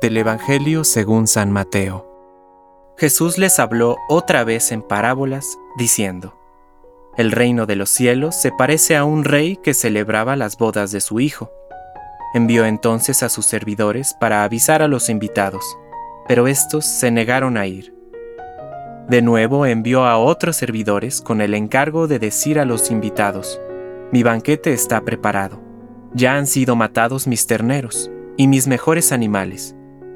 Del Evangelio según San Mateo. Jesús les habló otra vez en parábolas, diciendo, El reino de los cielos se parece a un rey que celebraba las bodas de su hijo. Envió entonces a sus servidores para avisar a los invitados, pero estos se negaron a ir. De nuevo envió a otros servidores con el encargo de decir a los invitados, Mi banquete está preparado, ya han sido matados mis terneros y mis mejores animales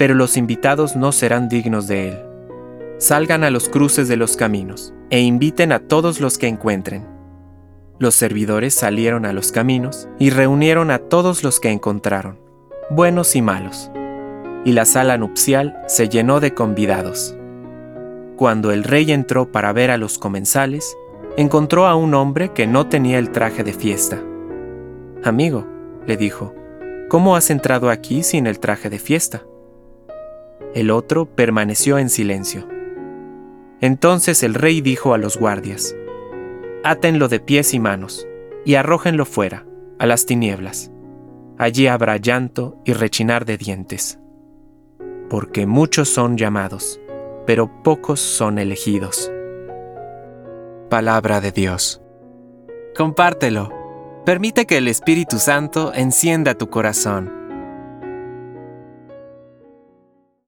pero los invitados no serán dignos de él. Salgan a los cruces de los caminos e inviten a todos los que encuentren. Los servidores salieron a los caminos y reunieron a todos los que encontraron, buenos y malos, y la sala nupcial se llenó de convidados. Cuando el rey entró para ver a los comensales, encontró a un hombre que no tenía el traje de fiesta. Amigo, le dijo, ¿cómo has entrado aquí sin el traje de fiesta? El otro permaneció en silencio. Entonces el rey dijo a los guardias, Átenlo de pies y manos, y arrójenlo fuera, a las tinieblas. Allí habrá llanto y rechinar de dientes. Porque muchos son llamados, pero pocos son elegidos. Palabra de Dios. Compártelo. Permite que el Espíritu Santo encienda tu corazón